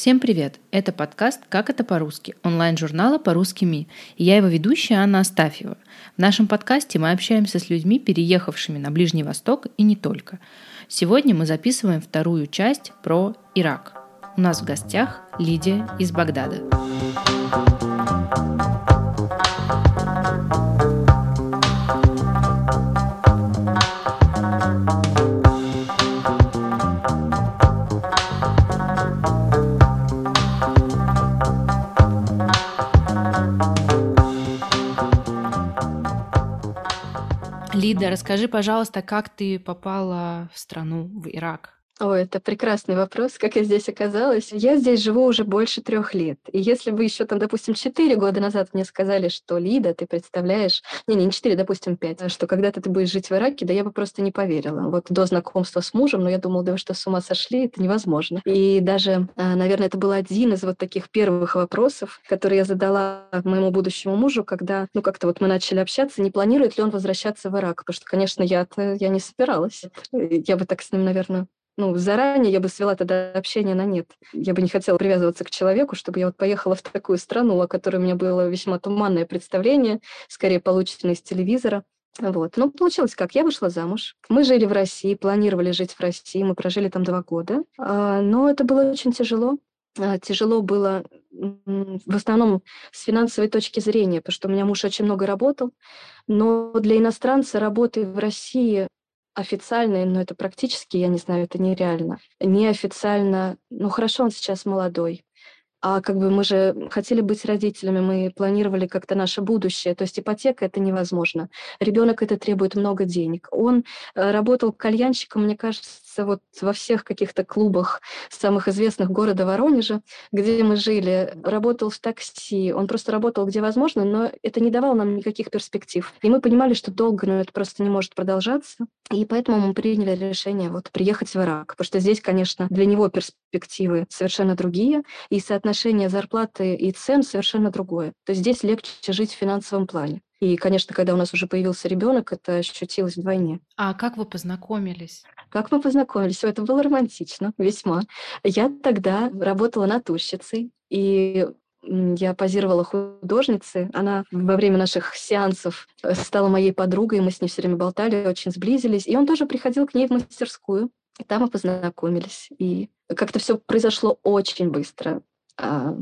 Всем привет! Это подкаст «Как это по-русски» онлайн-журнала «По-русски МИ». И я его ведущая Анна Астафьева. В нашем подкасте мы общаемся с людьми, переехавшими на Ближний Восток и не только. Сегодня мы записываем вторую часть про Ирак. У нас в гостях Лидия из Багдада. Лида, расскажи, пожалуйста, как ты попала в страну, в Ирак? О, это прекрасный вопрос, как я здесь оказалась. Я здесь живу уже больше трех лет. И если бы еще там, допустим, четыре года назад мне сказали, что Лида, ты представляешь, не, не четыре, допустим, пять, что когда-то ты будешь жить в Ираке, да я бы просто не поверила. Вот до знакомства с мужем, но я думала, да вы что, с ума сошли, это невозможно. И даже, а, наверное, это был один из вот таких первых вопросов, которые я задала моему будущему мужу, когда, ну, как-то вот мы начали общаться, не планирует ли он возвращаться в Ирак, потому что, конечно, я, я не собиралась. Я бы так с ним, наверное, ну, заранее я бы свела тогда общение на нет. Я бы не хотела привязываться к человеку, чтобы я вот поехала в такую страну, о которой у меня было весьма туманное представление, скорее полученное из телевизора. Вот. Ну, получилось как? Я вышла замуж. Мы жили в России, планировали жить в России. Мы прожили там два года. А, но это было очень тяжело. А, тяжело было в основном с финансовой точки зрения, потому что у меня муж очень много работал. Но для иностранца работы в России официально, но это практически, я не знаю, это нереально. Неофициально, ну хорошо, он сейчас молодой, а как бы мы же хотели быть родителями, мы планировали как-то наше будущее. То есть ипотека это невозможно. Ребенок это требует много денег. Он э, работал кальянщиком, мне кажется, вот во всех каких-то клубах самых известных города Воронежа, где мы жили, работал в такси. Он просто работал где возможно, но это не давало нам никаких перспектив. И мы понимали, что долго, но это просто не может продолжаться. И поэтому мы приняли решение вот приехать в Ирак, потому что здесь, конечно, для него перспективы совершенно другие, и соотношение зарплаты и цен совершенно другое. То есть здесь легче жить в финансовом плане. И, конечно, когда у нас уже появился ребенок, это ощутилось вдвойне. А как вы познакомились? Как мы познакомились? Это было романтично, весьма. Я тогда работала натурщицей, и я позировала художнице. Она во время наших сеансов э, стала моей подругой, мы с ней все время болтали, очень сблизились. И он тоже приходил к ней в мастерскую. И там мы познакомились. И как-то все произошло очень быстро. А,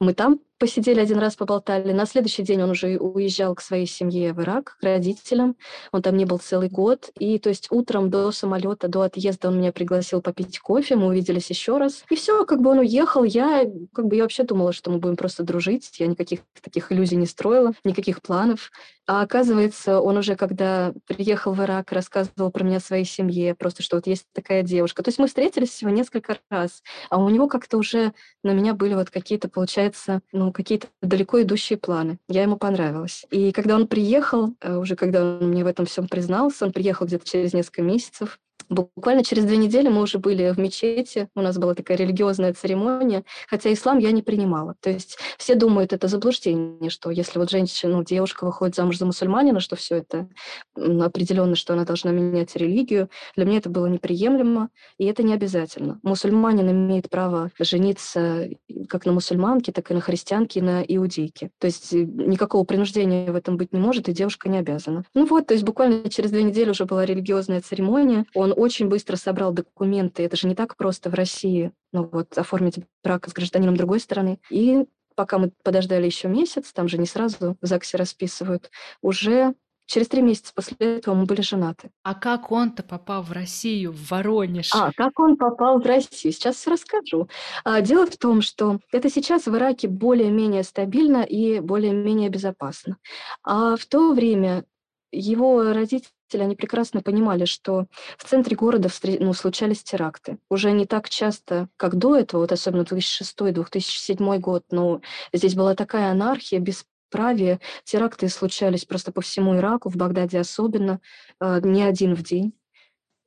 мы там посидели один раз, поболтали. На следующий день он уже уезжал к своей семье в Ирак, к родителям. Он там не был целый год. И то есть утром до самолета, до отъезда он меня пригласил попить кофе, мы увиделись еще раз. И все, как бы он уехал. Я как бы я вообще думала, что мы будем просто дружить. Я никаких таких иллюзий не строила, никаких планов. А оказывается, он уже, когда приехал в Ирак, рассказывал про меня своей семье, просто что вот есть такая девушка. То есть мы встретились всего несколько раз, а у него как-то уже на меня были вот какие-то, получается, ну, какие-то далеко идущие планы. Я ему понравилась. И когда он приехал, э, уже когда он мне в этом всем признался, он приехал где-то через несколько месяцев, Буквально через две недели мы уже были в мечети, у нас была такая религиозная церемония, хотя ислам я не принимала. То есть все думают, это заблуждение, что если вот женщина, ну, девушка выходит замуж за мусульманина, что все это определенно, что она должна менять религию. Для меня это было неприемлемо, и это не обязательно. Мусульманин имеет право жениться как на мусульманке, так и на христианке, и на иудейке. То есть э, никакого принуждения в этом быть не может, и девушка не обязана. Ну вот, то есть буквально через две недели уже была религиозная церемония. Он очень быстро собрал документы. Это же не так просто в России, ну вот, оформить брак с гражданином другой страны. И пока мы подождали еще месяц, там же не сразу в ЗАГСе расписывают, уже Через три месяца после этого мы были женаты. А как он-то попал в Россию, в Воронеж? А, как он попал в Россию? Сейчас все расскажу. А, дело в том, что это сейчас в Ираке более-менее стабильно и более-менее безопасно. А в то время его родители они прекрасно понимали, что в центре города ну, случались теракты. Уже не так часто, как до этого, вот особенно 2006-2007 год, но здесь была такая анархия, бесправие. Теракты случались просто по всему Ираку, в Багдаде особенно, э, не один в день.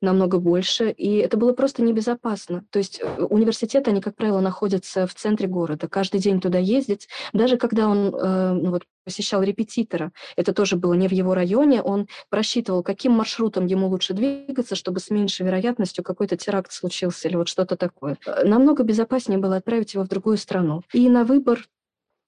Намного больше, и это было просто небезопасно. То есть э, университеты, они, как правило, находятся в центре города. Каждый день туда ездить, даже когда он э, ну, вот, посещал репетитора, это тоже было не в его районе, он просчитывал, каким маршрутом ему лучше двигаться, чтобы с меньшей вероятностью какой-то теракт случился или вот что-то такое. Э, намного безопаснее было отправить его в другую страну. И на выбор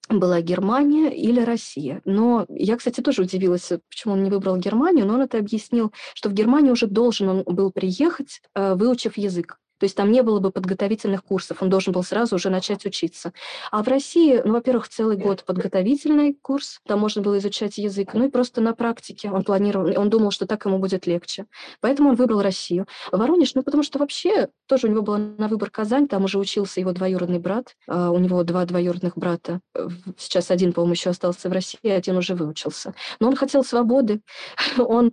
была Германия или Россия. Но я, кстати, тоже удивилась, почему он не выбрал Германию, но он это объяснил, что в Германию уже должен он был приехать, э, выучив язык. То есть там не было бы подготовительных курсов, он должен был сразу уже начать учиться. А в России, ну, во-первых, целый год подготовительный курс, там можно было изучать язык, ну и просто на практике он планировал, он думал, что так ему будет легче. Поэтому он выбрал Россию. Воронеж, ну, потому что вообще тоже у него была на выбор Казань, там уже учился его двоюродный брат, а у него два двоюродных брата. Сейчас один, по-моему, еще остался в России, один уже выучился. Но он хотел свободы, он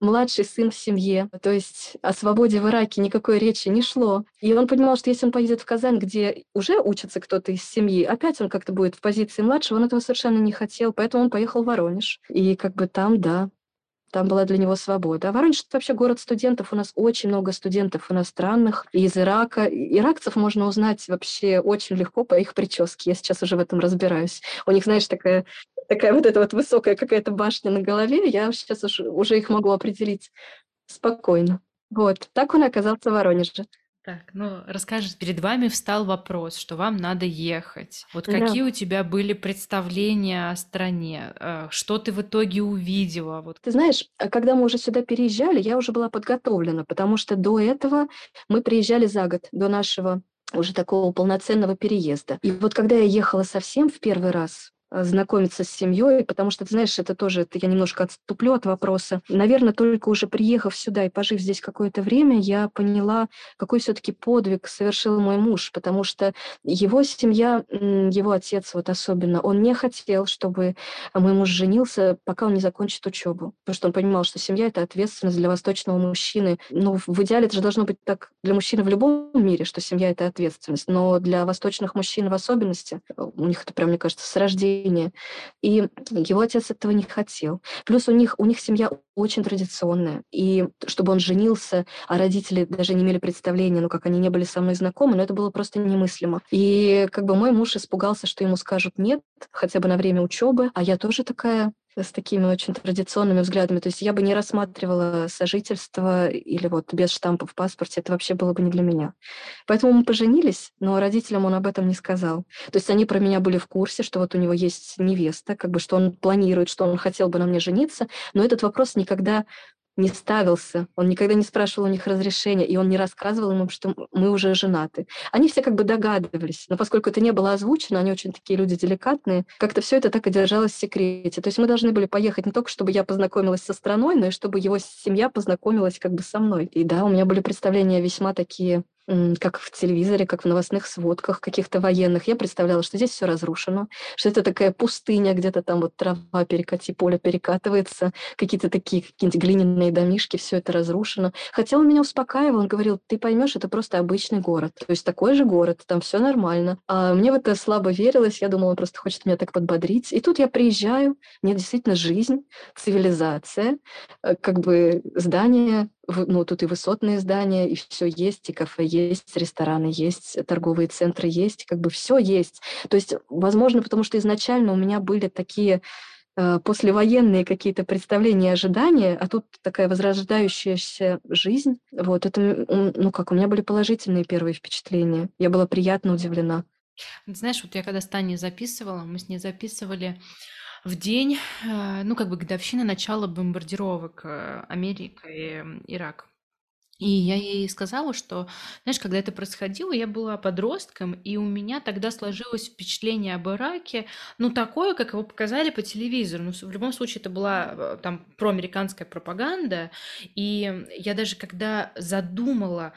младший сын в семье. То есть о свободе в Ираке никакой речи не шло. И он понимал, что если он поедет в Казань, где уже учится кто-то из семьи, опять он как-то будет в позиции младшего, он этого совершенно не хотел, поэтому он поехал в Воронеж. И как бы там, да, там была для него свобода. А Воронеж – это вообще город студентов. У нас очень много студентов иностранных из Ирака. Иракцев можно узнать вообще очень легко по их прическе. Я сейчас уже в этом разбираюсь. У них, знаешь, такая такая вот эта вот высокая какая-то башня на голове, я сейчас уже, уже их могу определить спокойно. Вот, так он оказался в Воронеже. Так, ну расскажи, перед вами встал вопрос, что вам надо ехать. Вот какие да. у тебя были представления о стране? Э, что ты в итоге увидела? Вот. Ты знаешь, а когда мы уже сюда переезжали, я уже была подготовлена, потому что до этого мы приезжали за год, до нашего уже такого полноценного переезда. И вот когда я ехала совсем в первый раз, знакомиться с семьей, потому что, ты знаешь, это тоже, это я немножко отступлю от вопроса. Наверное, только уже приехав сюда и пожив здесь какое-то время, я поняла, какой все-таки подвиг совершил мой муж, потому что его семья, его отец вот особенно, он не хотел, чтобы мой муж женился, пока он не закончит учебу, потому что он понимал, что семья – это ответственность для восточного мужчины. Ну, в идеале это же должно быть так для мужчины в любом мире, что семья – это ответственность, но для восточных мужчин в особенности, у них это прям, мне кажется, с рождения поколения. И его отец этого не хотел. Плюс у них, у них семья очень традиционная. И чтобы он женился, а родители даже не имели представления, ну, как они не были со мной знакомы, но это было просто немыслимо. И как бы мой муж испугался, что ему скажут нет, хотя бы на время учебы, а я тоже такая с такими очень традиционными взглядами. То есть я бы не рассматривала сожительство или вот без штампа в паспорте, это вообще было бы не для меня. Поэтому мы поженились, но родителям он об этом не сказал. То есть они про меня были в курсе, что вот у него есть невеста, как бы что он планирует, что он хотел бы на мне жениться, но этот вопрос никогда не ставился, он никогда не спрашивал у них разрешения, и он не рассказывал им, что мы уже женаты. Они все как бы догадывались, но поскольку это не было озвучено, они очень такие люди деликатные, как-то все это так и держалось в секрете. То есть мы должны были поехать не только, чтобы я познакомилась со страной, но и чтобы его семья познакомилась как бы со мной. И да, у меня были представления весьма такие как в телевизоре, как в новостных сводках каких-то военных. Я представляла, что здесь все разрушено, что это такая пустыня, где-то там вот трава перекати, поле перекатывается, какие-то такие какие-нибудь глиняные домишки, все это разрушено. Хотя он меня успокаивал, он говорил, ты поймешь, это просто обычный город. То есть такой же город, там все нормально. А мне в это слабо верилось, я думала, он просто хочет меня так подбодрить. И тут я приезжаю, мне действительно жизнь, цивилизация, э, как бы здание ну, тут и высотные здания, и все есть, и кафе есть, рестораны есть, торговые центры есть, как бы все есть. То есть, возможно, потому что изначально у меня были такие э, послевоенные какие-то представления и ожидания, а тут такая возрождающаяся жизнь. Вот это, ну как, у меня были положительные первые впечатления. Я была приятно удивлена. Знаешь, вот я когда с Таней записывала, мы с ней записывали в день, э, ну, как бы годовщины начала бомбардировок э, Америки и Ирак. И я ей сказала, что, знаешь, когда это происходило, я была подростком, и у меня тогда сложилось впечатление об Ираке, ну, такое, как его показали по телевизору. Ну, в любом случае, это была э, там проамериканская пропаганда. И я даже когда задумала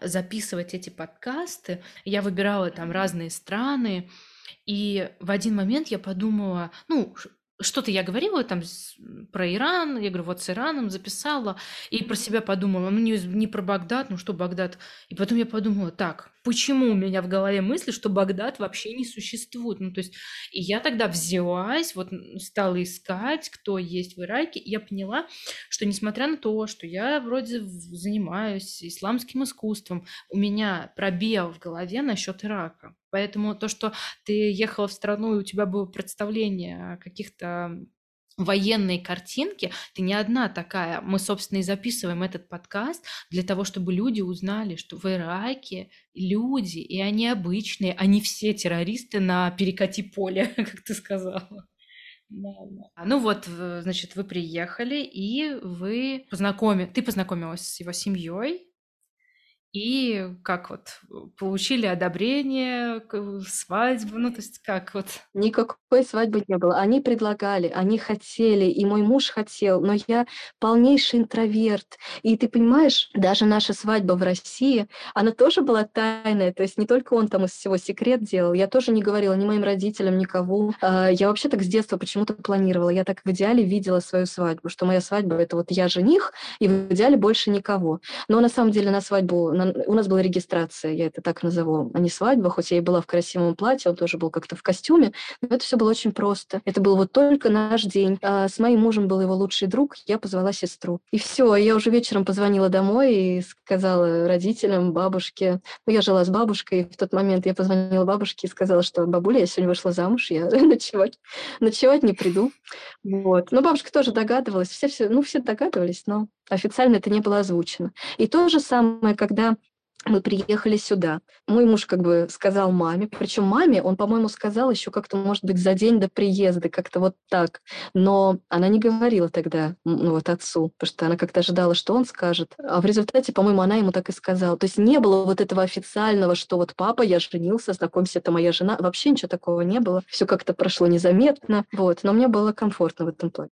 записывать эти подкасты, я выбирала там разные страны, и в один момент я подумала, ну, что-то я говорила там про Иран, я говорю, вот с Ираном записала, и про себя подумала, ну не, не про Багдад, ну что Багдад. И потом я подумала, так, почему у меня в голове мысли, что Багдад вообще не существует? Ну то есть, и я тогда взялась, вот стала искать, кто есть в Ираке, и я поняла, что несмотря на то, что я вроде занимаюсь исламским искусством, у меня пробел в голове насчет Ирака. Поэтому то, что ты ехала в страну, и у тебя было представление о каких-то военной картинки, ты не одна такая. Мы, собственно, и записываем этот подкаст для того, чтобы люди узнали, что в Ираке люди, и они обычные, они все террористы на перекати поле, как ты сказала. Да, да. Ну вот, значит, вы приехали, и вы познакомились, ты познакомилась с его семьей, и как вот получили одобрение, свадьбу, ну то есть как вот? Никакой свадьбы не было. Они предлагали, они хотели, и мой муж хотел, но я полнейший интроверт. И ты понимаешь, даже наша свадьба в России, она тоже была тайная, то есть не только он там из всего секрет делал, я тоже не говорила ни моим родителям, никого. А, я вообще так с детства почему-то планировала, я так в идеале видела свою свадьбу, что моя свадьба — это вот я жених, и в идеале больше никого. Но на самом деле на свадьбу, на у нас была регистрация, я это так назову, а не свадьба, хоть я и была в красивом платье, он тоже был как-то в костюме, но это все было очень просто. Это был вот только наш день. А с моим мужем был его лучший друг, я позвала сестру. И все, я уже вечером позвонила домой и сказала родителям, бабушке, ну, я жила с бабушкой, и в тот момент я позвонила бабушке и сказала, что бабуля, я сегодня вышла замуж, я ночевать, ночевать не приду. Вот. Но бабушка тоже догадывалась, все, все, ну, все догадывались, но официально это не было озвучено. И то же самое, когда мы приехали сюда. Мой муж как бы сказал маме, причем маме он, по-моему, сказал еще как-то, может быть, за день до приезда, как-то вот так. Но она не говорила тогда ну, вот отцу, потому что она как-то ожидала, что он скажет. А в результате, по-моему, она ему так и сказала. То есть не было вот этого официального, что вот папа, я женился, знакомься, это моя жена. Вообще ничего такого не было. Все как-то прошло незаметно. Вот. Но мне было комфортно в этом плане.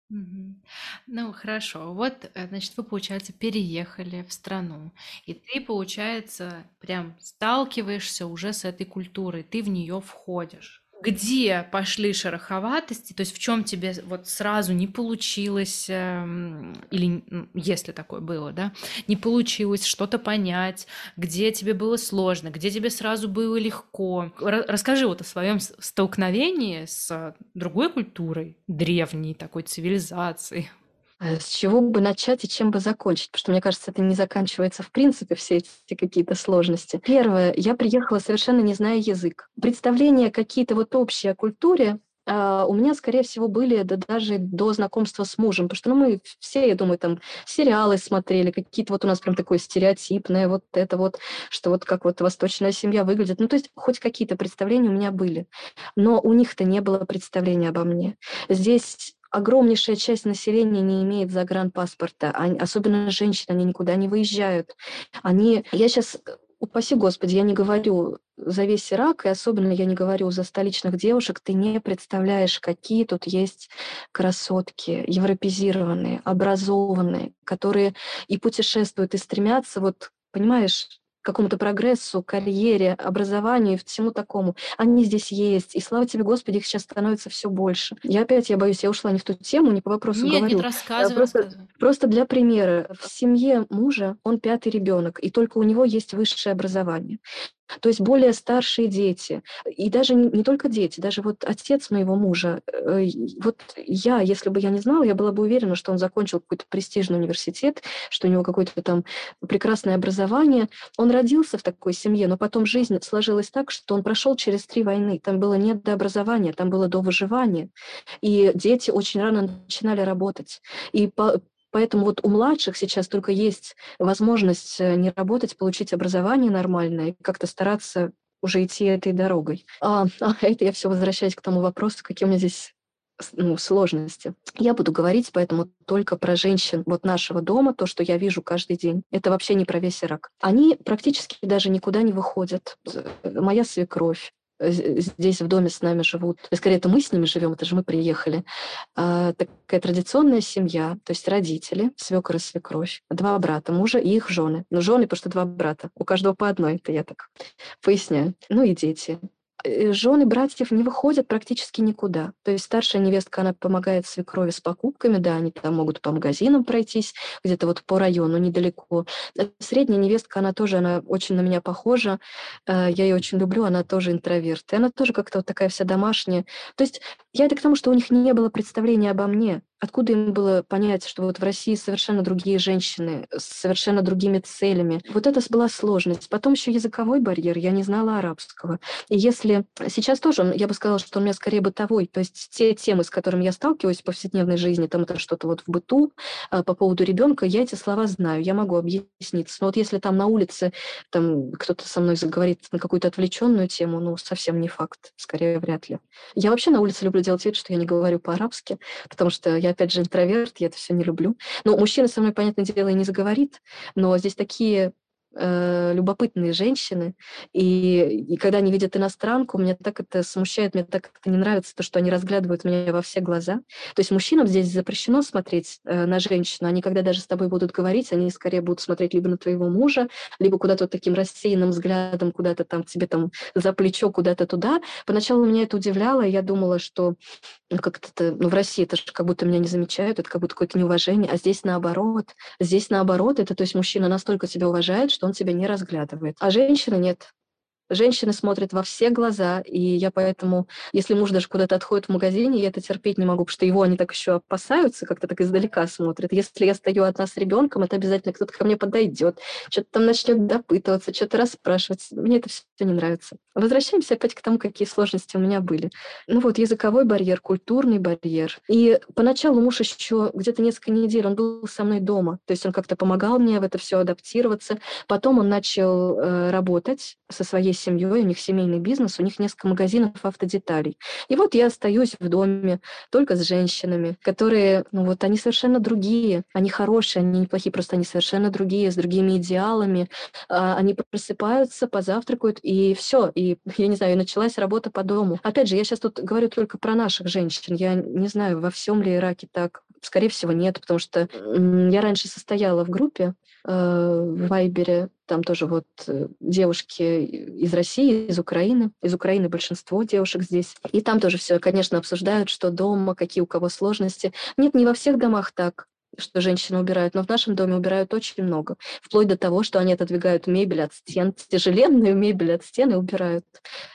Ну, хорошо. Вот, э, значит, вы, получается, переехали в страну. И ты, получается, получается, прям сталкиваешься уже с этой культурой, ты в нее входишь. Где пошли шероховатости, то есть в чем тебе вот сразу не получилось, эм, или если такое было, да, не получилось что-то понять, где тебе было сложно, где тебе сразу было легко. Расскажи вот о своем столкновении с другой культурой, древней такой цивилизацией. Э, с чего бы начать и чем бы закончить? Потому что, мне кажется, это не заканчивается в принципе, все эти какие-то сложности. Первое, я приехала совершенно не зная язык. Представления какие-то вот общие о культуре Uh, у меня, скорее всего, были да, даже до знакомства с мужем, потому что ну, мы все, я думаю, там сериалы смотрели, какие-то вот у нас прям такое стереотипное, вот это вот, что вот как вот восточная семья выглядит. Ну, то есть хоть какие-то представления у меня были, но у них-то не было представления обо мне. Здесь огромнейшая часть населения не имеет загранпаспорта, они, особенно женщины, они никуда не выезжают. Они, я сейчас, упаси Господи, я не говорю за весь Ирак, и особенно я не говорю за столичных девушек, ты не представляешь, какие тут есть красотки, европезированные, образованные, которые и путешествуют, и стремятся, вот, понимаешь, какому-то прогрессу, карьере, образованию и всему такому. Они здесь есть. И слава тебе, Господи, их сейчас становится все больше. Я опять, я боюсь, я ушла не в ту тему, не по вопросу нет, говорю. Нет, рассказывай, просто, рассказывай. просто для примера. В семье мужа он пятый ребенок, и только у него есть высшее образование. То есть более старшие дети, и даже не, только дети, даже вот отец моего мужа, э, вот я, если бы я не знала, я была бы уверена, что он закончил какой-то престижный университет, что у него какое-то там прекрасное образование. Он родился в такой семье, но потом жизнь сложилась так, что он прошел через три войны. Там было не до образования, там было до выживания. И дети очень рано начинали работать. И по, Поэтому вот у младших сейчас только есть возможность э, не работать, получить образование нормальное и как-то стараться уже идти этой дорогой. А, а это я все возвращаюсь к тому вопросу, какие у меня здесь ну, сложности. Я буду говорить поэтому только про женщин вот нашего дома, то, что я вижу каждый день. Это вообще не про весь Ирак. Они практически даже никуда не выходят. Моя свекровь, здесь в доме с нами живут, скорее это мы с ними живем, это же мы приехали, а, такая традиционная семья, то есть родители, свекор и свекровь, два брата мужа и их жены. Ну, жены, потому что два брата, у каждого по одной, это я так поясняю. Ну и дети. Э, жены братьев не выходят практически никуда. То есть старшая невестка, она помогает свекрови с покупками, да, они там могут по магазинам пройтись, где-то вот по району недалеко. Э, средняя невестка, она тоже, она очень на меня похожа, э, я ее очень люблю, она тоже интроверт, и она тоже как-то вот такая вся домашняя. То есть я это к тому, что у них не было представления обо мне. Откуда им было понять, что вот в России совершенно другие женщины, с совершенно другими целями? Вот это была сложность. Потом еще языковой барьер, я не знала арабского. И если сейчас тоже, я бы сказала, что у меня скорее бытовой, то есть те темы, с которыми я сталкиваюсь в повседневной жизни, там это что-то вот в быту, а, по поводу ребенка, я эти слова знаю, я могу объясниться. Но вот если там на улице там кто-то со мной заговорит на какую-то отвлеченную тему, ну, совсем не факт, скорее вряд ли. Я вообще на улице люблю делать вид, что я не говорю по-арабски, потому что я опять же, интроверт, я это все не люблю. Но мужчина со мной, понятное дело, и не заговорит, но здесь такие э, любопытные женщины, и, и когда они видят иностранку, меня так это смущает, мне так это не нравится, то, что они разглядывают меня во все глаза. То есть мужчинам здесь запрещено смотреть э, на женщину, они когда даже с тобой будут говорить, они скорее будут смотреть либо на твоего мужа, либо куда-то вот таким рассеянным взглядом, куда-то там тебе там за плечо, куда-то туда. Поначалу меня это удивляло, я думала, что ну, как-то, ну, в России это же как будто меня не замечают, это как будто какое-то неуважение, а здесь наоборот. Здесь наоборот, это то есть мужчина настолько тебя уважает, что он тебя не разглядывает. А женщина нет. Женщины смотрят во все глаза, и я поэтому, если муж даже куда-то отходит в магазине, я это терпеть не могу, потому что его они так еще опасаются, как-то так издалека смотрят. Если я стою одна с ребенком, это обязательно кто-то ко мне подойдет, что-то там начнет допытываться, что-то расспрашивать. Мне это все не нравится. Возвращаемся опять к тому, какие сложности у меня были. Ну вот, языковой барьер, культурный барьер. И поначалу муж еще где-то несколько недель, он был со мной дома, то есть он как-то помогал мне в это все адаптироваться. Потом он начал э, работать со своей семьей, у них семейный бизнес, у них несколько магазинов автодеталей. И вот я остаюсь в доме только с женщинами, которые, ну вот, они совершенно другие, они хорошие, они неплохие, просто они совершенно другие, с другими идеалами. А, они просыпаются, позавтракают, и все, и, я не знаю, началась работа по дому. Опять же, я сейчас тут говорю только про наших женщин, я не знаю, во всем ли Ираке так, скорее всего, нет, потому что я раньше состояла в группе, в Вайбере. Там тоже вот э, девушки из России, из Украины. Из Украины большинство девушек здесь. И там тоже все, конечно, обсуждают, что дома, какие у кого сложности. Нет, не во всех домах так что женщины убирают, но в нашем доме убирают очень много. Вплоть до того, что они отодвигают мебель от стен, тяжеленную мебель от стен и убирают.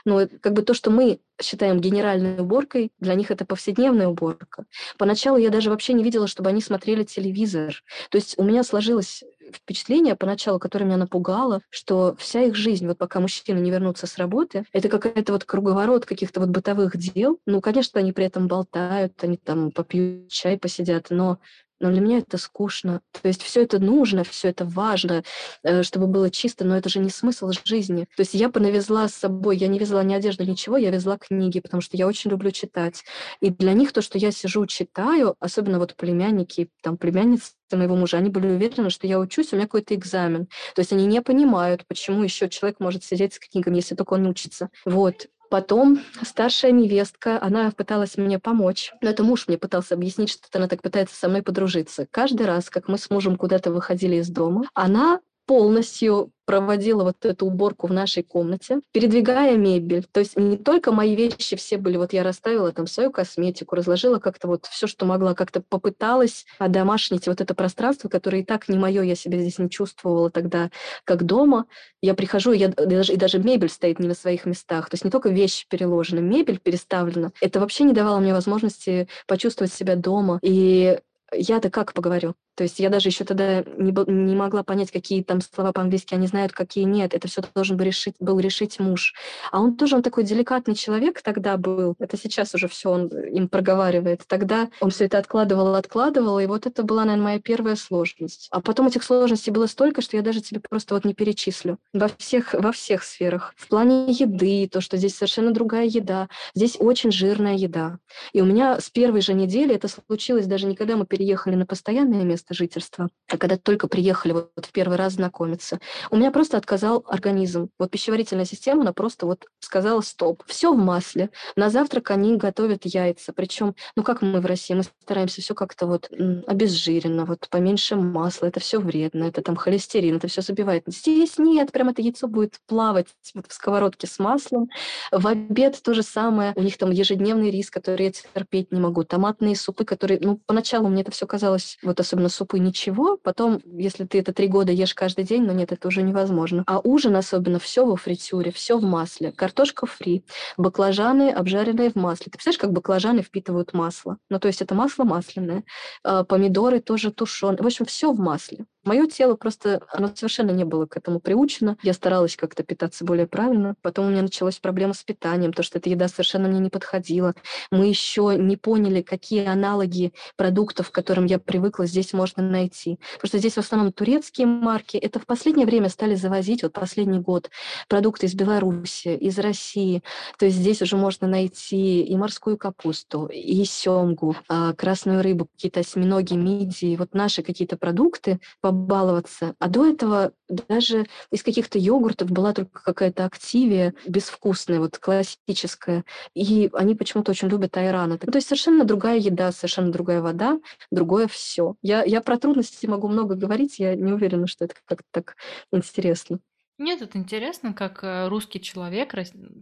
Ну, как бы то, что мы считаем генеральной уборкой, для них это повседневная уборка. Поначалу я даже вообще не видела, чтобы они смотрели телевизор. То есть у меня сложилось впечатление поначалу, которое меня напугало, что вся их жизнь, вот пока мужчины не вернутся с работы, это какая-то вот круговорот каких-то вот бытовых дел. Ну, конечно, они при этом болтают, они там попьют чай, посидят, но но для меня это скучно. То есть все это нужно, все это важно, э, чтобы было чисто, но это же не смысл жизни. То есть я понавезла с собой, я не везла ни одежду, ничего, я везла книги, потому что я очень люблю читать. И для них то, что я сижу, читаю, особенно вот племянники, там племянницы моего мужа, они были уверены, что я учусь, у меня какой-то экзамен. То есть они не понимают, почему еще человек может сидеть с книгами, если только он учится. Вот. Потом старшая невестка, она пыталась мне помочь. Но это муж мне пытался объяснить, что она так пытается со мной подружиться. Каждый раз, как мы с мужем куда-то выходили из дома, она полностью проводила вот эту уборку в нашей комнате, передвигая мебель. То есть не только мои вещи все были, вот я расставила там свою косметику, разложила как-то вот все, что могла, как-то попыталась одомашнить вот это пространство, которое и так не мое, я себя здесь не чувствовала тогда, как дома. Я прихожу, я даже, и даже мебель стоит не на своих местах. То есть не только вещи переложены, мебель переставлена. Это вообще не давало мне возможности почувствовать себя дома. И я-то как поговорю? То есть я даже еще тогда не, не могла понять, какие там слова по-английски они знают, какие нет. Это все должен был решить, был решить муж. А он тоже, он такой деликатный человек тогда был. Это сейчас уже все он им проговаривает. Тогда он все это откладывал, откладывал, и вот это была, наверное, моя первая сложность. А потом этих сложностей было столько, что я даже тебе просто вот не перечислю. Во всех, во всех сферах. В плане еды, то, что здесь совершенно другая еда. Здесь очень жирная еда. И у меня с первой же недели это случилось даже не когда мы переехали на постоянное место, место жительства, а когда только приехали вот в первый раз знакомиться, у меня просто отказал организм. Вот пищеварительная система, она просто вот сказала стоп. Все в масле. На завтрак они готовят яйца. Причем, ну как мы в России, мы стараемся все как-то вот обезжиренно, вот поменьше масла. Это все вредно, это там холестерин, это все забивает. Здесь нет, прям это яйцо будет плавать вот в сковородке с маслом. В обед то же самое. У них там ежедневный рис, который я терпеть не могу. Томатные супы, которые, ну, поначалу мне это все казалось, вот особенно супы, ничего. Потом, если ты это три года ешь каждый день, ну нет, это уже невозможно. А ужин особенно все во фритюре, все в масле. Картошка фри, баклажаны обжаренные в масле. Ты представляешь, как баклажаны впитывают масло? Ну, то есть это масло масляное. А, помидоры тоже тушеные. В общем, все в масле. Мое тело просто, оно совершенно не было к этому приучено. Я старалась как-то питаться более правильно. Потом у меня началась проблема с питанием, то, что эта еда совершенно мне не подходила. Мы еще не поняли, какие аналоги продуктов, к которым я привыкла, здесь можно найти. Потому что здесь в основном турецкие марки. Это в последнее время стали завозить, вот последний год, продукты из Беларуси, из России. То есть здесь уже можно найти и морскую капусту, и семгу, а, красную рыбу, какие-то осьминоги, мидии. Вот наши какие-то продукты по баловаться. А до этого даже из каких-то йогуртов была только какая-то активия безвкусная, вот классическая. И они почему-то очень любят айраны. То есть совершенно другая еда, совершенно другая вода, другое все. Я, я про трудности могу много говорить, я не уверена, что это как-то так интересно. Нет, это интересно, как э, русский человек,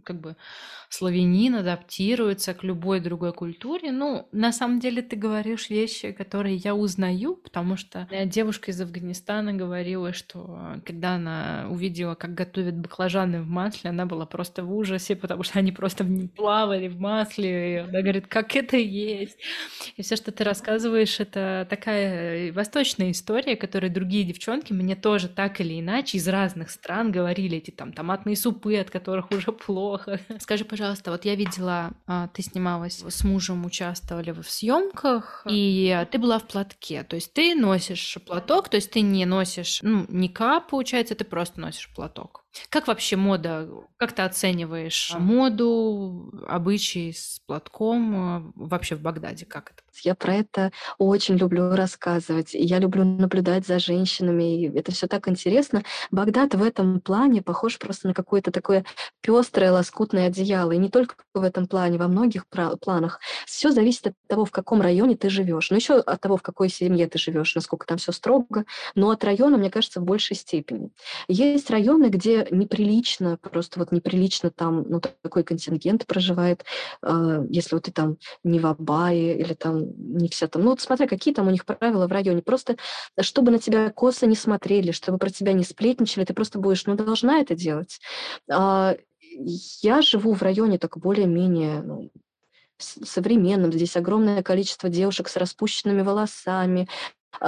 как бы славянин, адаптируется к любой другой культуре. Ну, на самом деле ты говоришь вещи, которые я узнаю, потому что девушка из Афганистана говорила, что э, когда она увидела, как готовят баклажаны в масле, она была просто в ужасе, потому что они просто в ней плавали в масле. И она говорит, как это есть. И все, что ты рассказываешь, это такая э, восточная история, которую другие девчонки мне тоже так или иначе из разных стран говорили, эти там томатные супы, от которых уже плохо. Скажи, пожалуйста, вот я видела, а, ты снималась с мужем, участвовали в съемках, и ты была в платке, то есть ты носишь платок, то есть ты не носишь, ну, никап, получается, ты просто носишь платок. Как вообще мода? Как ты оцениваешь моду, обычаи с платком э, вообще в Багдаде? Как это? Я про это очень люблю рассказывать. Я люблю наблюдать за женщинами. И это все так интересно. Багдад в этом плане похож просто на какое-то такое пестрое, лоскутное одеяло. И не только в этом плане, во многих планах. Все зависит от того, в каком районе ты живешь. Но еще от того, в какой семье ты живешь, насколько там все строго. Но от района, мне кажется, в большей степени. Есть районы, где неприлично, просто вот неприлично там ну, такой контингент проживает, э, если вот ты там не в Абае или там не вся там, ну вот смотря какие там у них правила в районе, просто чтобы на тебя косо не смотрели, чтобы про тебя не сплетничали, ты просто будешь, ну, должна это делать. Э, я живу в районе так более-менее ну, современным. Здесь огромное количество девушек с распущенными волосами,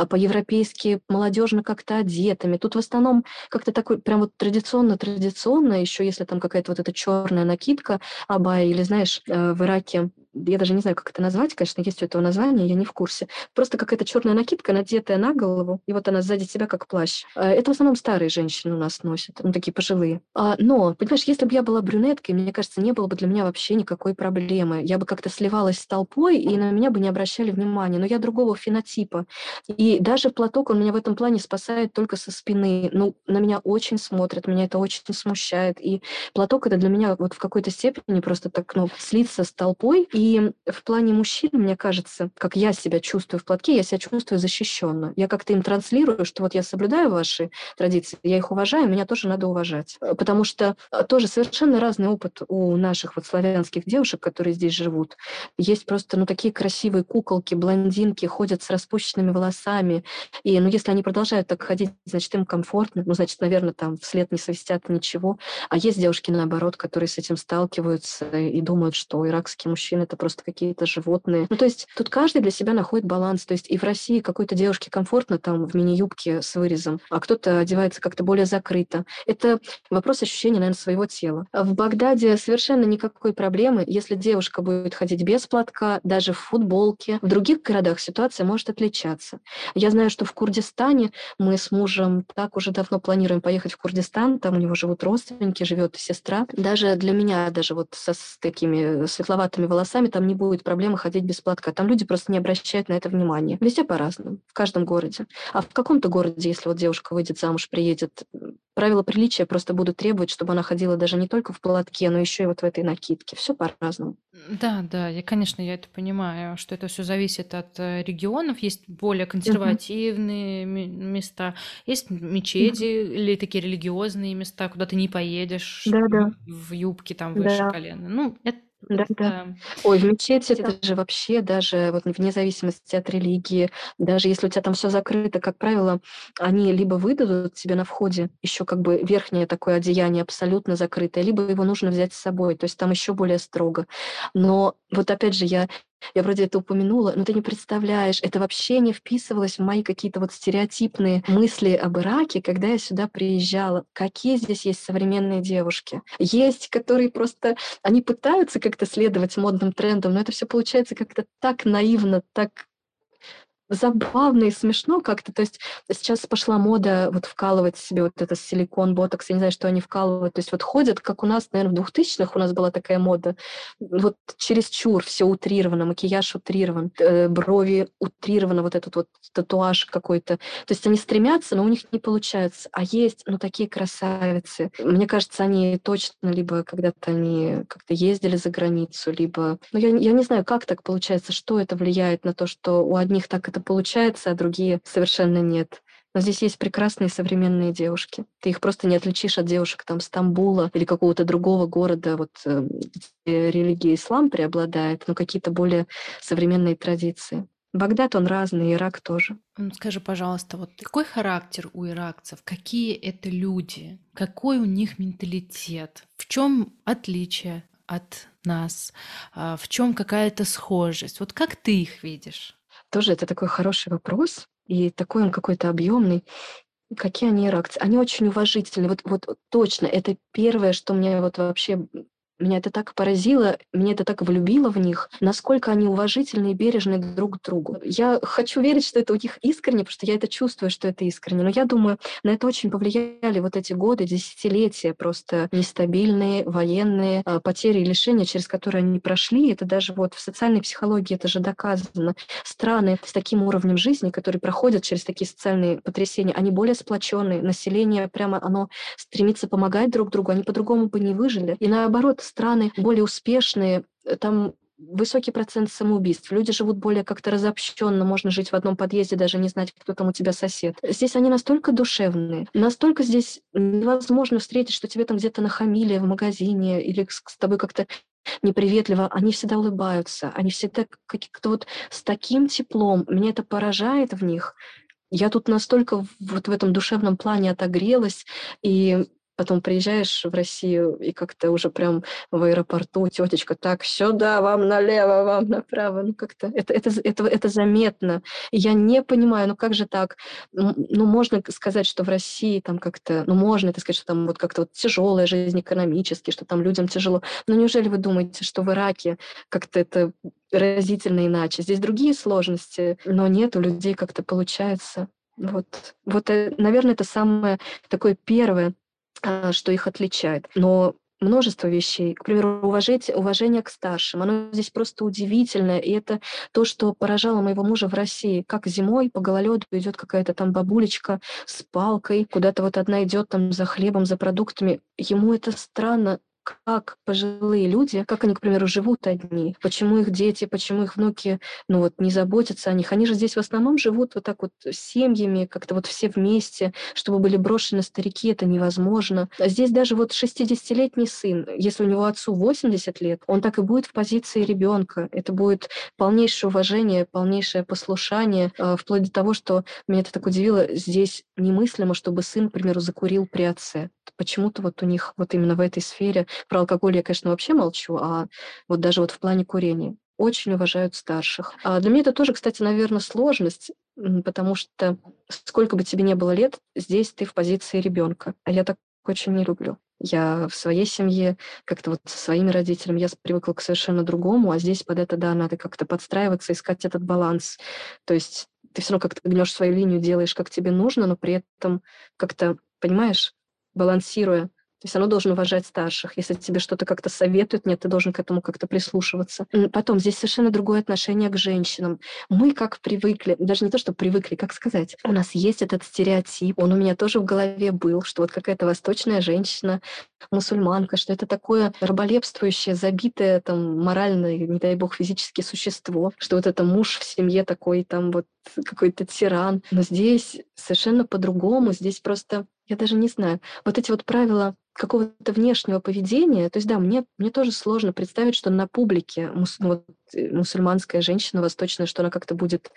по-европейски молодежно как-то одетыми. Тут в основном как-то такой прям вот традиционно-традиционно, еще если там какая-то вот эта черная накидка абая, или знаешь, э, в Ираке я даже не знаю, как это назвать, конечно, есть у этого названия, я не в курсе. Просто какая-то черная накидка, надетая на голову, и вот она сзади себя как плащ. Э, это в основном старые женщины у нас носят, ну, такие пожилые. А, но, понимаешь, если бы я была брюнеткой, мне кажется, не было бы для меня вообще никакой проблемы. Я бы как-то сливалась с толпой, и на меня бы не обращали внимания. Но я другого фенотипа. И даже платок, он меня в этом плане спасает только со спины. Ну, на меня очень смотрят, меня это очень смущает. И платок это для меня вот в какой-то степени просто так, ну, слиться с толпой, и в плане мужчин, мне кажется, как я себя чувствую в платке, я себя чувствую защищенно. Я как-то им транслирую, что вот я соблюдаю ваши традиции, я их уважаю, меня тоже надо уважать. Э, потому что э, тоже совершенно разный опыт у наших вот славянских девушек, которые здесь живут. Есть просто, ну, такие красивые куколки, блондинки, ходят с распущенными волосами. И, ну, если они продолжают так ходить, значит, им комфортно. Ну, значит, наверное, там вслед не совестят ничего. А есть девушки, наоборот, которые с этим сталкиваются и думают, что иракские мужчины это просто какие-то животные. Ну, то есть тут каждый для себя находит баланс. То есть и в России какой-то девушке комфортно там в мини-юбке с вырезом, а кто-то одевается как-то более закрыто. Это вопрос ощущения, наверное, своего тела. В Багдаде совершенно никакой проблемы, если девушка будет ходить без платка, даже в футболке. В других городах ситуация может отличаться. Я знаю, что в Курдистане мы с мужем так уже давно планируем поехать в Курдистан, там у него живут родственники, живет сестра. Даже для меня, даже вот со, с такими светловатыми волосами, местами там не будет проблемы ходить без платка. Там люди просто не обращают на это внимания. Везде по-разному, в каждом городе. А в каком-то городе, если вот девушка выйдет замуж, приедет, правила приличия просто будут требовать, чтобы она ходила даже не только в платке, но еще и вот в этой накидке. Все по-разному. Да, да, я, конечно, я это понимаю, что это все зависит от э, регионов. Есть более консервативные угу. места, есть мечети угу. или такие религиозные места, куда ты не поедешь да, да. в юбке там выше да. колена. Ну, это да, да. Ой, в мечети это же вообще даже вот вне зависимости от религии, даже если у тебя там все закрыто, как правило, они либо выдадут тебе на входе еще как бы верхнее такое одеяние абсолютно закрытое, либо его нужно взять с собой, то есть там еще более строго. Но вот опять же я я вроде это упомянула, но ты не представляешь, это вообще не вписывалось в мои какие-то вот стереотипные мысли об Ираке, когда я сюда приезжала. Какие здесь есть современные девушки? Есть, которые просто, они пытаются как-то следовать модным трендам, но это все получается как-то так наивно, так забавно и смешно как-то. То есть сейчас пошла мода вот вкалывать себе вот это силикон, ботокс, я не знаю, что они вкалывают. То есть вот ходят, как у нас, наверное, в 2000-х у нас была такая мода, вот через чур все утрировано, макияж утрирован, э, брови утрировано, вот этот вот татуаж какой-то. То есть они стремятся, но у них не получается. А есть, ну, такие красавицы. Мне кажется, они точно либо когда-то они как-то ездили за границу, либо... Ну, я, я не знаю, как так получается, что это влияет на то, что у одних так это получается, а другие совершенно нет. Но здесь есть прекрасные современные девушки. Ты их просто не отличишь от девушек там Стамбула или какого-то другого города, вот э, где религия ислам преобладает, но какие-то более современные традиции. Багдад, он разный, Ирак тоже. Скажи, пожалуйста, вот какой характер у иракцев? Какие это люди? Какой у них менталитет? В чем отличие от нас? А, в чем какая-то схожесть? Вот как ты их видишь? Тоже это такой хороший вопрос, и такой он какой-то объемный. Какие они реакции? Они очень уважительны. Вот, вот точно, это первое, что мне вот вообще меня это так поразило, меня это так влюбило в них, насколько они уважительны и бережны друг к другу. Я хочу верить, что это у них искренне, потому что я это чувствую, что это искренне. Но я думаю, на это очень повлияли вот эти годы, десятилетия просто нестабильные, военные, а, потери и лишения, через которые они прошли. Это даже вот в социальной психологии это же доказано. Страны с таким уровнем жизни, которые проходят через такие социальные потрясения, они более сплоченные. Население прямо оно стремится помогать друг другу, они по-другому бы не выжили. И наоборот, страны более успешные, э, там высокий процент самоубийств. Люди живут более как-то разобщенно, можно жить в одном подъезде, даже не знать, кто там у тебя сосед. Здесь они настолько душевные, настолько здесь невозможно встретить, что тебе там где-то нахамили в магазине или с тобой как-то неприветливо, они всегда улыбаются, они всегда как-то вот с таким теплом. Меня это поражает в них. Я тут настолько вот в этом душевном плане отогрелась, и Потом приезжаешь в Россию, и как-то уже прям в аэропорту тетечка, так, сюда, вам налево, вам направо. Ну, как-то это, это, это, это заметно. Я не понимаю, ну как же так? Ну, можно сказать, что в России там как-то, ну, можно это сказать, что там вот как-то вот тяжелая жизнь экономически, что там людям тяжело. Но неужели вы думаете, что в Ираке как-то это разительно иначе? Здесь другие сложности, но нет, у людей как-то получается. Вот, вот, э, наверное, это самое такое первое, что их отличает. Но множество вещей. К примеру, уважить, уважение к старшим. Оно здесь просто удивительное. И это то, что поражало моего мужа в России. Как зимой по гололеду идет какая-то там бабулечка с палкой, куда-то вот одна идет там за хлебом, за продуктами. Ему это странно как пожилые люди, как они, к примеру, живут одни, почему их дети, почему их внуки, ну вот, не заботятся о них. Они же здесь в основном живут вот так вот семьями, как-то вот все вместе, чтобы были брошены старики, это невозможно. А здесь даже вот 60-летний сын, если у него отцу 80 лет, он так и будет в позиции ребенка. Это будет полнейшее уважение, полнейшее послушание, а, вплоть до того, что меня это так удивило, здесь немыслимо, чтобы сын, к примеру, закурил при отце. Почему-то вот у них вот именно в этой сфере про алкоголь я, конечно, вообще молчу, а вот даже вот в плане курения очень уважают старших. А для меня это тоже, кстати, наверное, сложность, потому что сколько бы тебе не было лет, здесь ты в позиции ребенка, а я так очень не люблю. Я в своей семье как-то вот со своими родителями я привыкла к совершенно другому, а здесь под это, да, надо как-то подстраиваться, искать этот баланс. То есть ты все равно как-то гнешь свою линию, делаешь, как тебе нужно, но при этом как-то, понимаешь, балансируя То есть оно должно уважать старших. Если тебе что-то как-то советуют, нет, ты должен к этому как-то прислушиваться. Потом здесь совершенно другое отношение к женщинам. Мы как привыкли, даже не то, что привыкли, как сказать, у нас есть этот стереотип, он у меня тоже в голове был, что вот какая-то восточная женщина, мусульманка, что это такое раболепствующее, забитое там морально, не дай бог, физически существо, что вот это муж в семье такой там вот какой-то тиран. Но здесь совершенно по-другому, здесь просто я даже не знаю. Вот эти вот правила какого-то внешнего поведения, то есть да, мне, мне тоже сложно представить, что на публике мус, ну, вот, э, мусульманская женщина восточная, что она как-то будет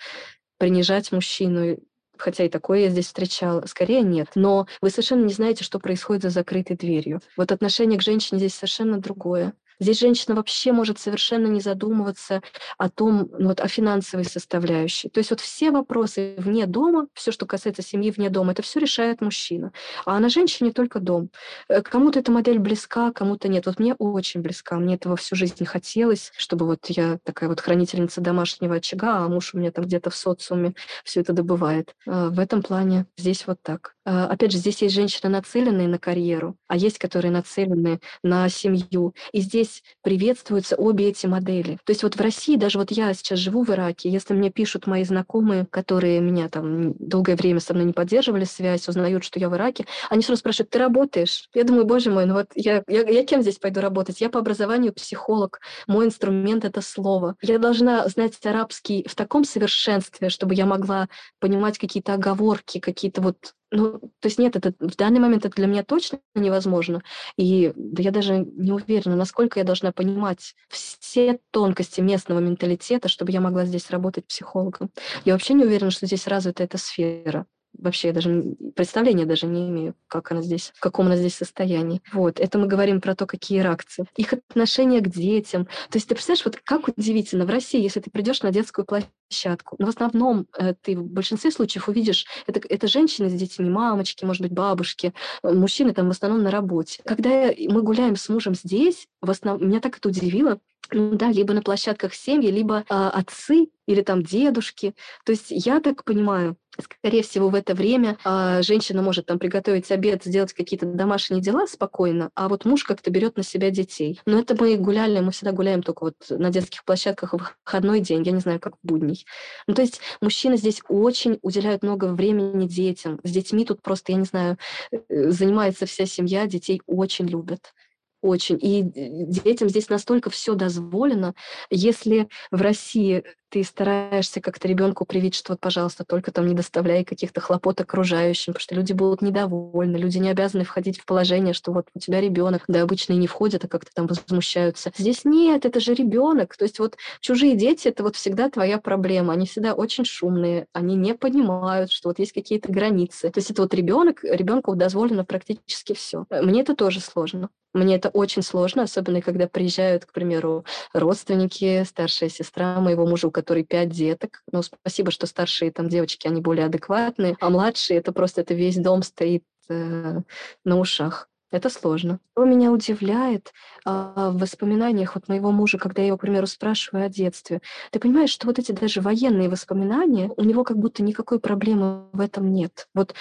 принижать мужчину, хотя и такое я здесь встречала, скорее нет. Но вы совершенно не знаете, что происходит за закрытой дверью. Вот отношение к женщине здесь совершенно другое. Здесь женщина вообще может совершенно не задумываться о том, ну, вот, о финансовой составляющей. То есть вот все вопросы вне дома, все, что касается семьи вне дома, это все решает мужчина. А на женщине только дом. Э, кому-то эта модель близка, кому-то нет. Вот мне очень близка, мне этого всю жизнь хотелось, чтобы вот я такая вот хранительница домашнего очага, а муж у меня там где-то в социуме все это добывает. А в этом плане здесь вот так. А, опять же, здесь есть женщины, нацеленные на карьеру, а есть, которые нацелены на семью. И здесь приветствуются обе эти модели. То есть вот в России, даже вот я сейчас живу в Ираке, если мне пишут мои знакомые, которые меня там долгое время со мной не поддерживали связь, узнают, что я в Ираке, они сразу спрашивают, ты работаешь? Я думаю, боже мой, ну вот я, я, я кем здесь пойду работать? Я по образованию психолог, мой инструмент — это слово. Я должна знать арабский в таком совершенстве, чтобы я могла понимать какие-то оговорки, какие-то вот ну, то есть нет, это в данный момент это для меня точно невозможно. И да я даже не уверена, насколько я должна понимать все тонкости местного менталитета, чтобы я могла здесь работать психологом. Я вообще не уверена, что здесь развита эта сфера вообще я даже представления даже не имею, как она здесь, в каком она здесь состоянии. Вот, это мы говорим про то, какие реакции. Их отношение к детям. То есть ты представляешь, вот как удивительно, в России, если ты придешь на детскую площадку, но в основном э, ты в большинстве случаев увидишь, это, это женщины с детьми, мамочки, может быть, бабушки, э, мужчины там в основном на работе. Когда мы гуляем с мужем здесь, в основном, меня так это удивило, ну да, либо на площадках семьи, либо а, отцы или там дедушки. То есть я так понимаю, Скорее всего, в это время а, женщина может там приготовить обед, сделать какие-то домашние дела спокойно, а вот муж как-то берет на себя детей. Но это мы гуляли, мы всегда гуляем только вот на детских площадках в выходной день, я не знаю, как в будний. Ну, то есть мужчины здесь очень уделяют много времени детям. С детьми тут просто, я не знаю, э, занимается вся семья, детей очень любят очень. И детям здесь настолько все дозволено. Если в России ты стараешься как-то ребенку привить, что вот, пожалуйста, только там не доставляй каких-то хлопот окружающим, потому что люди будут недовольны, люди не обязаны входить в положение, что вот у тебя ребенок, да, обычно и не входят, а как-то там возмущаются. Здесь нет, это же ребенок. То есть вот чужие дети это вот всегда твоя проблема. Они всегда очень шумные, они не понимают, что вот есть какие-то границы. То есть это вот ребенок, ребенку дозволено практически все. Мне это тоже сложно. Мне это очень сложно, особенно когда приезжают, к примеру, родственники, старшая сестра моего мужа, у которой пять деток. Ну, спасибо, что старшие там девочки, они более адекватные, а младшие, это просто это весь дом стоит э, на ушах. Это сложно. Что меня удивляет э, в воспоминаниях вот моего мужа, когда я его, к примеру, спрашиваю о детстве. Ты понимаешь, что вот эти даже военные воспоминания, у него как будто никакой проблемы в этом нет. Вот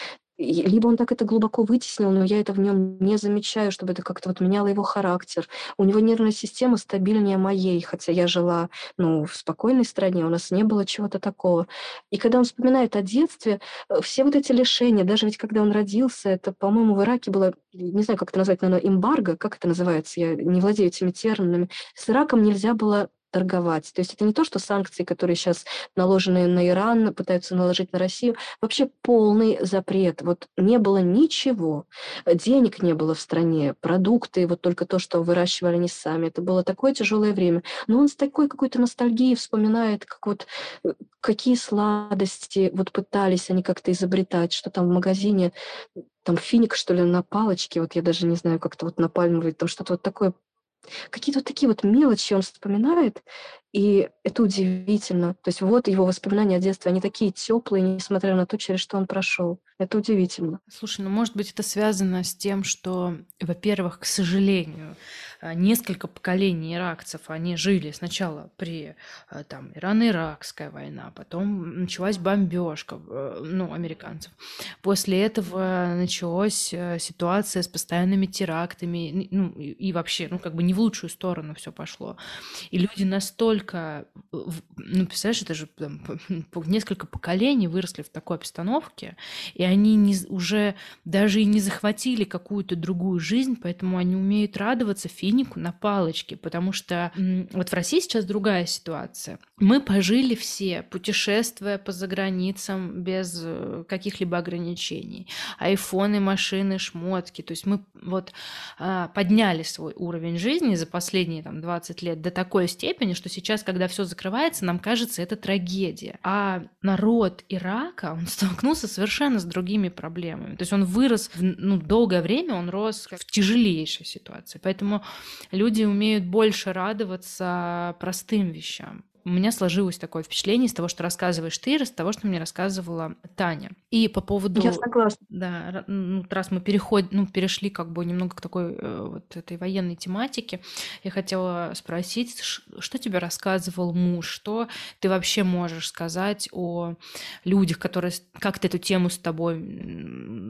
либо он так это глубоко вытеснил, но я это в нем не замечаю, чтобы это как-то вот меняло его характер. У него нервная система стабильнее моей, хотя я жила ну, в спокойной стране, у нас не было чего-то такого. И когда он вспоминает о детстве, э, все вот эти лишения, даже ведь когда он родился, это, по-моему, в Ираке было, не знаю, как это назвать, наверное, эмбарго, как это называется, я не владею этими терминами. С Ираком нельзя было торговать. То есть это не то, что санкции, которые сейчас наложены на Иран, пытаются наложить на Россию, вообще полный запрет. Вот не было ничего, денег не было в стране, продукты, вот только то, что выращивали они сами. Это было такое тяжелое время. Но он с такой какой-то ностальгией вспоминает, как вот э, какие сладости вот пытались они как-то изобретать, что там в магазине там финик, что ли, на палочке, вот я даже не знаю, как-то вот на пальмовой, там что-то вот такое Какие-то вот такие вот мелочи он вспоминает, И это удивительно. То есть вот его воспоминания о детстве, они такие теплые, несмотря на то, через что он прошел. Это удивительно. Слушай, ну может быть это связано с тем, что, во-первых, к сожалению, а, несколько поколений иракцев, они жили сначала при а, там Ирано-Иракская война, потом началась бомбежка, э, ну, американцев. После этого началась э, ситуация с постоянными терактами, ну, и вообще, ну, как бы не в лучшую сторону все пошло. И люди настолько, ну, представляешь, это же там, несколько поколений выросли в такой обстановке, и они не, уже даже и не захватили какую-то другую жизнь, поэтому они умеют радоваться финику на палочке, потому что вот в России сейчас другая ситуация. Мы пожили все, путешествуя по заграницам без э, каких-либо ограничений. Айфоны, машины, шмотки. То есть мы вот а, подняли свой уровень жизни за последние там, 20 лет до такой степени, что сейчас, когда все закрывается, нам кажется, это трагедия. А народ Ирака, он столкнулся совершенно с другими проблемами. То есть он вырос, в, ну, долгое время он рос в тяжелейшей ситуации. Поэтому люди умеют больше радоваться простым вещам у меня сложилось такое впечатление из того, что рассказываешь ты, из того, что мне рассказывала Таня. И по поводу... Я согласна. Да, ну, раз мы переход... ну, перешли как бы немного к такой э, вот этой военной тематике, я хотела спросить, что тебе рассказывал муж, что ты вообще можешь сказать о людях, которые как-то эту тему с тобой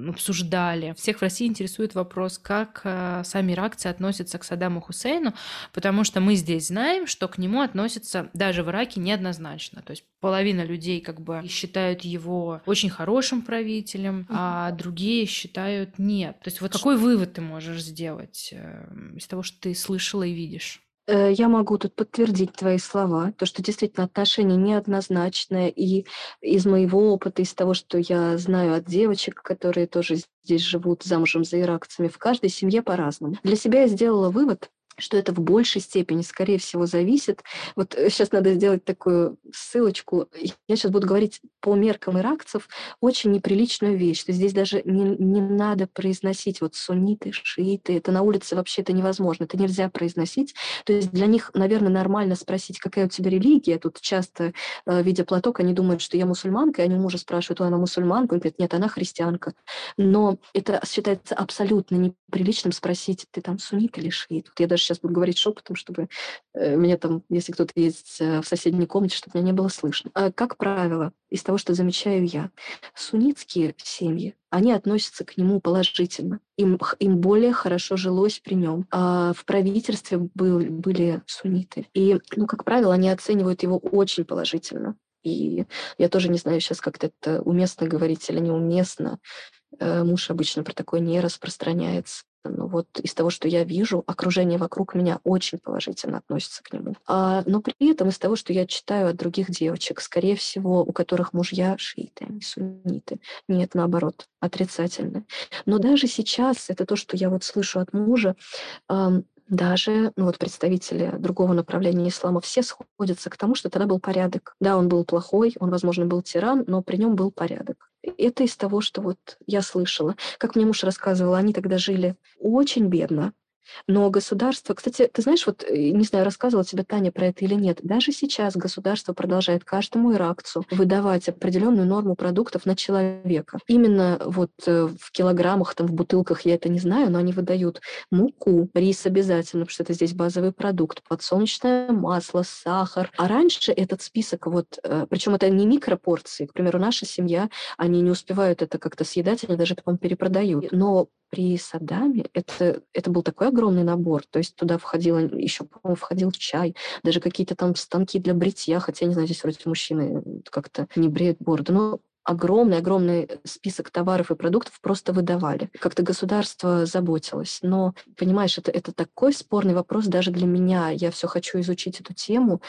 обсуждали. Всех в России интересует вопрос, как э, сами реакции относятся к Саддаму Хусейну, потому что мы здесь знаем, что к нему относятся даже в Ираке неоднозначно. То есть половина людей как бы считают его очень хорошим правителем, а другие считают нет. То есть вот какой вывод ты можешь сделать э, из того, что ты слышала и видишь? Э, я могу тут подтвердить твои слова, то, что действительно отношения неоднозначные, и из моего опыта, из того, что я знаю от девочек, которые тоже здесь живут замужем за иракцами, в каждой семье по-разному. Для себя я сделала вывод, что это в большей степени, скорее всего, зависит. Вот сейчас э, надо сделать такую ссылочку. Я сейчас буду говорить по меркам иракцев очень неприличную вещь, что здесь даже не, не надо произносить вот сунниты, шииты. Это на улице вообще это невозможно, это нельзя произносить. То есть для них, наверное, нормально спросить, какая у тебя религия. Тут часто, э, видя платок, они думают, что я мусульманка, и они у мужа спрашивают, она мусульманка? Он говорит, нет, она христианка. Но это считается абсолютно неприличным спросить, ты там суннит или шиит? Вот я даже сейчас буду говорить шепотом, чтобы э, меня там, если кто-то есть э, в соседней комнате, чтобы меня не было слышно. А, как правило, из того, что замечаю я, суннитские семьи, они относятся к нему положительно. Им, им более хорошо жилось при нем. А в правительстве был, были сунниты. И, ну, как правило, они оценивают его очень положительно. И я тоже не знаю сейчас, как это уместно говорить или неуместно. Э, муж обычно про такое не распространяется. Но вот из того, что я вижу, окружение вокруг меня очень положительно относится к нему. А, но при этом из того, что я читаю от других девочек, скорее всего, у которых мужья шииты, а не сунниты. Нет, наоборот, отрицательно. Но даже сейчас, это то, что я вот слышу от мужа, даже ну, вот представители другого направления ислама все сходятся к тому, что тогда был порядок. Да, он был плохой, он, возможно, был тиран, но при нем был порядок. Это из того, что вот я слышала. Как мне муж рассказывал, они тогда жили очень бедно, но государство, кстати, ты знаешь, вот, э, не знаю, рассказывала тебе Таня про это или нет, даже сейчас государство продолжает каждому иракцу выдавать определенную норму продуктов на человека. Именно вот э, в килограммах, там, в бутылках, я это не знаю, но они выдают муку, рис обязательно, потому что это здесь базовый продукт, подсолнечное масло, сахар. А раньше этот список, вот, э, причем это не микропорции, к примеру, наша семья, они не успевают это как-то съедать, они даже потом перепродают. Но при Саддаме это, это был такой огромный набор. То есть туда входило, еще, по-моему, входил чай, даже какие-то там станки для бритья, хотя, не знаю, здесь вроде мужчины как-то не бреют бороду. Но огромный-огромный список товаров и продуктов просто выдавали. Как-то государство заботилось. Но, понимаешь, это, это такой спорный вопрос даже для меня. Я все хочу изучить эту тему.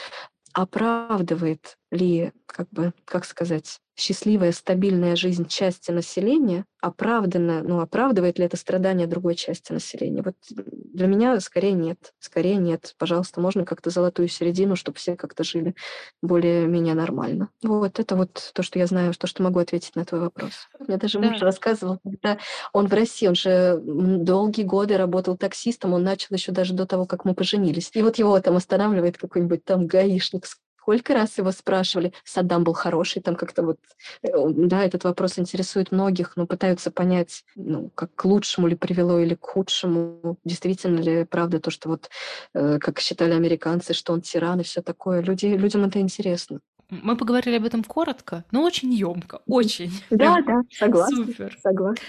Оправдывает ли, как бы, как сказать, счастливая, стабильная жизнь части населения оправдана, ну, оправдывает ли это страдания другой части населения? Вот для меня скорее нет. Скорее нет. Пожалуйста, можно как-то золотую середину, чтобы все как-то жили более-менее нормально. Вот это вот то, что я знаю, то, что могу ответить на твой вопрос. Мне даже да. муж рассказывал, когда он в России, он же долгие годы работал таксистом, он начал еще даже до того, как мы поженились. И вот его там останавливает какой-нибудь там гаишник с Сколько раз его спрашивали, Саддам был хороший, там как-то вот, э, да, этот вопрос интересует многих, но пытаются понять, ну, как к лучшему ли привело или к худшему, действительно ли правда то, что вот, э, как считали американцы, что он тиран и все такое. Люди, людям это интересно. Мы поговорили об этом коротко, но очень емко, очень. Да, да, согласна. Супер. Согласна.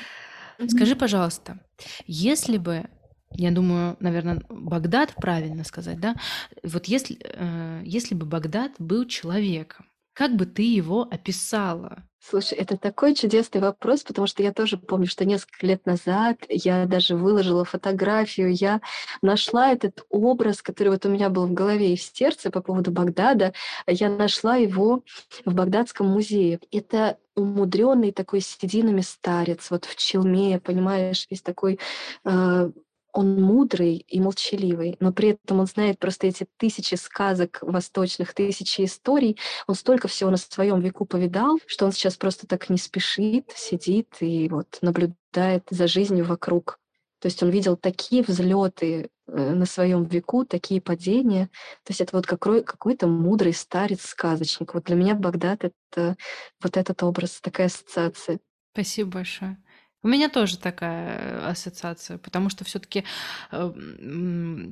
Скажи, пожалуйста, если бы я думаю, наверное, Багдад правильно сказать, да? Вот если, э, если бы Багдад был человеком, как бы ты его описала? Слушай, это такой чудесный вопрос, потому что я тоже помню, что несколько лет назад я даже выложила фотографию, я нашла этот образ, который вот у меня был в голове и в сердце по поводу Багдада, я нашла его в Багдадском музее. Это умудренный такой сединами старец, вот в челме, понимаешь, весь такой э, он мудрый и молчаливый, но при этом он знает просто эти тысячи сказок восточных, тысячи историй. Он столько всего на своем веку повидал, что он сейчас просто так не спешит, сидит и вот наблюдает за жизнью вокруг. То есть он видел такие взлеты э, на своем веку, такие падения. То есть это вот какой- какой-то мудрый старец-сказочник. Вот для меня Багдад — это вот этот образ, такая ассоциация. Спасибо большое. У меня тоже такая э, ассоциация, потому что все-таки, э,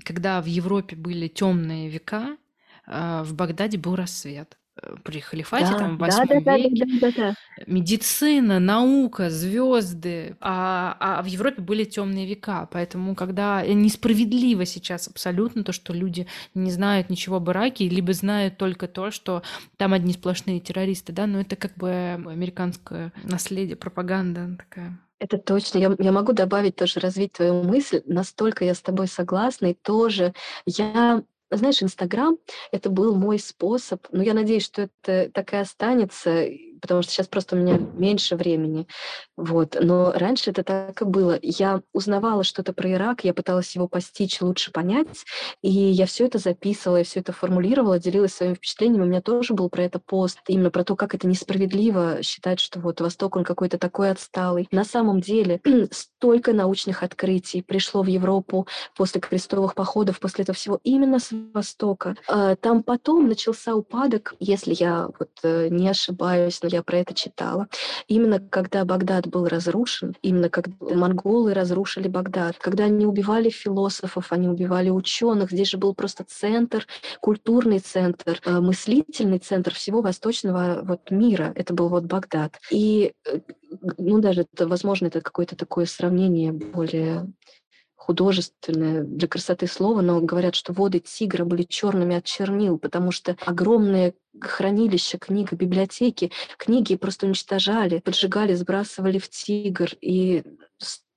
когда в Европе были темные века, э, в Багдаде был рассвет при халифате, да, там, в 8 да, да, веке, да, да, да, да. медицина, наука, звезды, а, а в Европе были темные века, поэтому когда несправедливо сейчас абсолютно то, что люди не знают ничего об Ираке, либо знают только то, что там одни сплошные террористы, да, но это как бы американское наследие, пропаганда такая. Это точно. Я, я могу добавить тоже, развить твою мысль. Настолько я с тобой согласна. И тоже я знаешь, Инстаграм — это был мой способ, но я надеюсь, что это так и останется, потому что сейчас просто у меня меньше времени. Вот. Но раньше это так и было. Я узнавала что-то про Ирак, я пыталась его постичь, лучше понять, и я все это записывала, я все это формулировала, делилась своими впечатлениями. У меня тоже был про это пост, именно про то, как это несправедливо считать, что вот Восток, он какой-то такой отсталый. На самом деле столько научных открытий пришло в Европу после крестовых походов, после этого всего именно с Востока. А, там потом начался упадок, если я вот э, не ошибаюсь, я про это читала. Именно когда Багдад был разрушен, именно когда монголы разрушили Багдад, когда они убивали философов, они убивали ученых, здесь же был просто центр, культурный центр, э, мыслительный центр всего восточного вот мира. Это был вот Багдад. И э, ну, даже это, возможно, это какое-то такое сравнение более художественное для красоты слова, но говорят, что воды тигра были черными от чернил, потому что огромные хранилища книг, библиотеки, книги просто уничтожали, поджигали, сбрасывали в тигр. И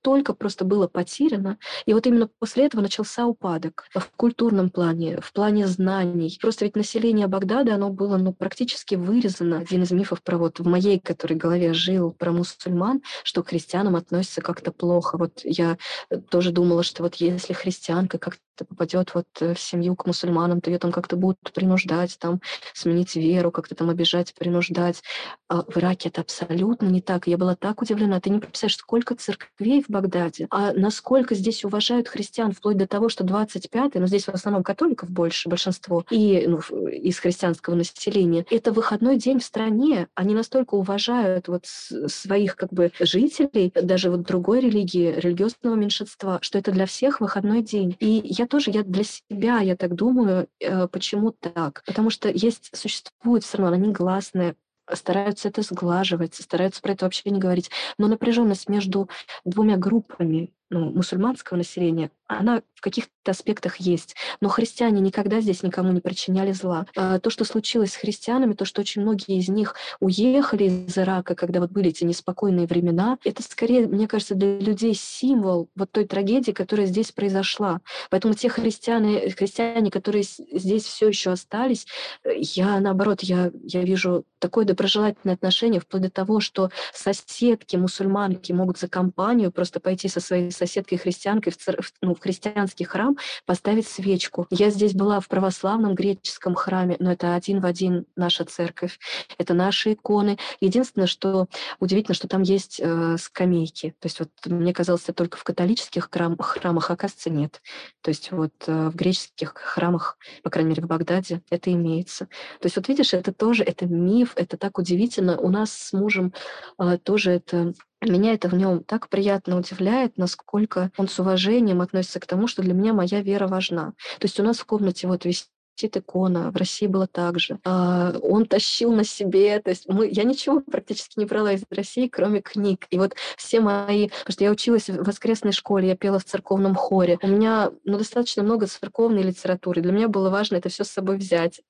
столько просто было потеряно. И вот именно после этого начался упадок в культурном плане, в плане знаний. Просто ведь население Багдада, оно было ну, практически вырезано. Один из мифов про вот в моей, который голове жил, про мусульман, что к христианам относятся как-то плохо. Вот я э, тоже думала, что вот если христианка как-то попадет вот э, в семью к мусульманам, то ее там как-то будут принуждать, там, сменить веру, как-то там обижать, принуждать. А в Ираке это абсолютно не так. Я была так удивлена. Ты не представляешь, сколько церквей в Багдаде, а насколько здесь уважают христиан, вплоть до того, что 25-й, но здесь в основном католиков больше, большинство, и ну, из христианского населения, это выходной день в стране. Они настолько уважают вот своих как бы жителей, даже вот другой религии, религиозного меньшинства, что это для всех выходной день. И я я тоже, я для себя, я так думаю, э, почему так. Потому что есть, существует все равно, они гласные, стараются это сглаживать, стараются про это вообще не говорить. Но напряженность между двумя группами, ну, мусульманского населения, она в каких-то аспектах есть. Но христиане никогда здесь никому не причиняли зла. А то, что случилось с христианами, то, что очень многие из них уехали из Ирака, когда вот были эти неспокойные времена, это скорее, мне кажется, для людей символ вот той трагедии, которая здесь произошла. Поэтому те христиане, христиане которые здесь все еще остались, я, наоборот, я, я вижу такое доброжелательное отношение, вплоть до того, что соседки, мусульманки могут за компанию просто пойти со своей соседкой христианкой в, цер... ну, в христианский храм, поставить свечку. Я здесь была в православном греческом храме, но это один в один наша церковь. Это наши иконы. Единственное, что удивительно, что там есть э, скамейки. То есть вот мне казалось, это только в католических храм... храмах, оказывается, нет. То есть вот э, в греческих храмах, по крайней мере, в Багдаде это имеется. То есть вот видишь, это тоже, это миф, это так удивительно. У нас с мужем э, тоже это меня это в нем так приятно удивляет, насколько он с уважением относится к тому, что для меня моя вера важна. То есть у нас в комнате вот висит икона, в России было так же. А, он тащил на себе, то есть мы, я ничего практически не брала из России, кроме книг. И вот все мои, потому что я училась в воскресной школе, я пела в церковном хоре. У меня ну, достаточно много церковной литературы. Для меня было важно это все с собой взять.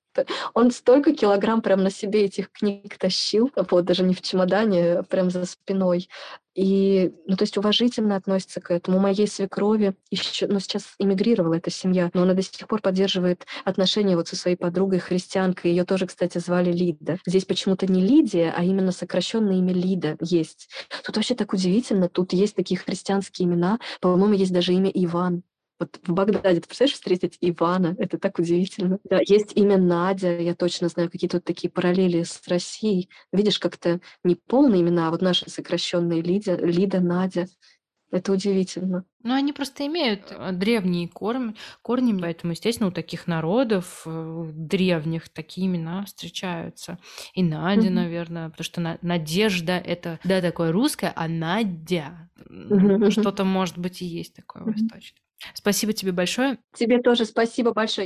Он столько килограмм прям на себе этих книг тащил, вот даже не в чемодане, а прям за спиной. И, ну, то есть уважительно относится к этому. У моей свекрови еще, ну, сейчас эмигрировала эта семья, но она до сих пор поддерживает отношения вот со своей подругой христианкой. Ее тоже, кстати, звали Лида. Здесь почему-то не Лидия, а именно сокращенное имя Лида есть. Тут вообще так удивительно. Тут есть такие христианские имена. По-моему, есть даже имя Иван. Вот в Багдаде, ты представляешь, встретить Ивана? Это так удивительно. Да, есть имя Надя, я точно знаю, какие-то такие параллели с Россией. Видишь, как-то не полные имена, а вот наши сокращенные Лида, Лида, Надя. Это удивительно. Ну, они просто имеют э, древние корни, корни, поэтому, естественно, у таких народов э, древних такие имена встречаются. И Надя, mm-hmm. наверное, потому что Надежда — это, да, такое русское, а Надя mm-hmm. что-то, может быть, и есть такое mm-hmm. восточное. Спасибо тебе большое. Тебе тоже спасибо большое.